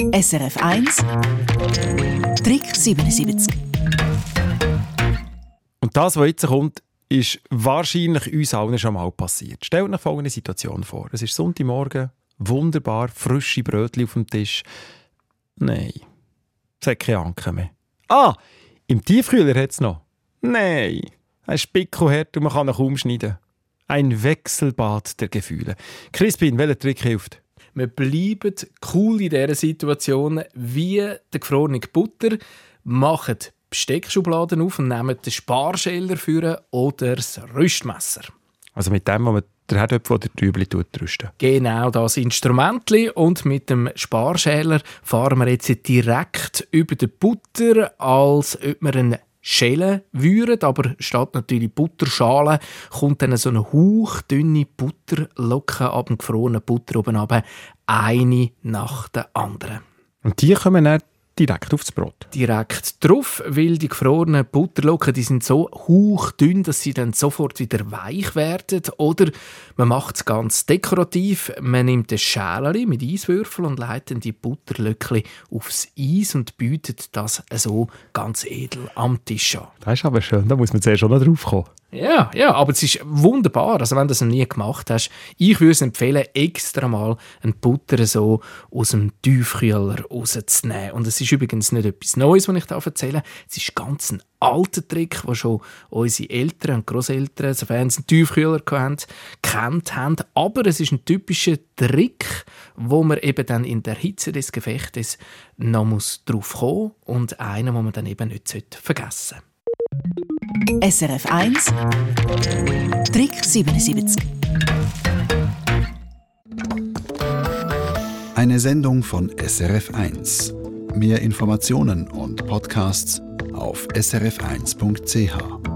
SRF 1 Trick 77 Und das, was jetzt kommt, ist wahrscheinlich uns allen schon mal passiert. Stellt euch folgende Situation vor. Es ist Sonntagmorgen, wunderbar, frische Brötchen auf dem Tisch. Nein, es hat keine Anke mehr. Ah, im Tiefkühler hat es noch. Nein, ein Spickelherd und man kann ihn kaum schneiden. Ein Wechselbad der Gefühle. Crispin, welcher Trick hilft? Wir bleiben cool in dieser Situation wie der gefrorene Butter, machen Besteckschubladen auf und nehmen den Sparschäler für oder das Rüstmesser. Also mit dem, wo man der Herdöpfel oder die Rüebli rüsten. Genau das Instrument. Und mit dem Sparschäler fahren wir jetzt direkt über die Butter, als ob wir einen Schälen würden, aber statt natürlich Butterschale kommt dann so eine hauchdünne Butterlocke ab dem gefrorenen Butter oben runter, eine nach der anderen. Und die kommen dann direkt aufs Brot? Direkt drauf, weil die gefrorenen Butterlocken die sind so hauchdünn, dass sie dann sofort wieder weich werden. Oder man macht es ganz dekorativ. Man nimmt ein Schälchen mit Eiswürfeln und leitet die Butterlöckchen aufs Eis und bietet das so ganz edel am Tisch an. Das ist aber schön, da muss man zuerst schon noch drauf kommen. Ja, ja, aber es ist wunderbar. Also wenn du das noch nie gemacht hast, ich würde es empfehlen, extra mal ein Butter so aus dem Tiefkühler rauszunehmen. Und es ist übrigens nicht etwas Neues, was ich da erzähle. Es ist ganz ein alter Trick, den schon unsere Eltern und Großeltern, sofern sie einen Tiefkühler hatten, kennt haben. Aber es ist ein typischer Trick, wo man eben dann in der Hitze des Gefechtes noch muss drauf kommen und einen, den man dann eben nicht vergessen sollte. SRF 1 Trick 77 Eine Sendung von SRF 1. Mehr Informationen und Podcasts auf srf1.ch.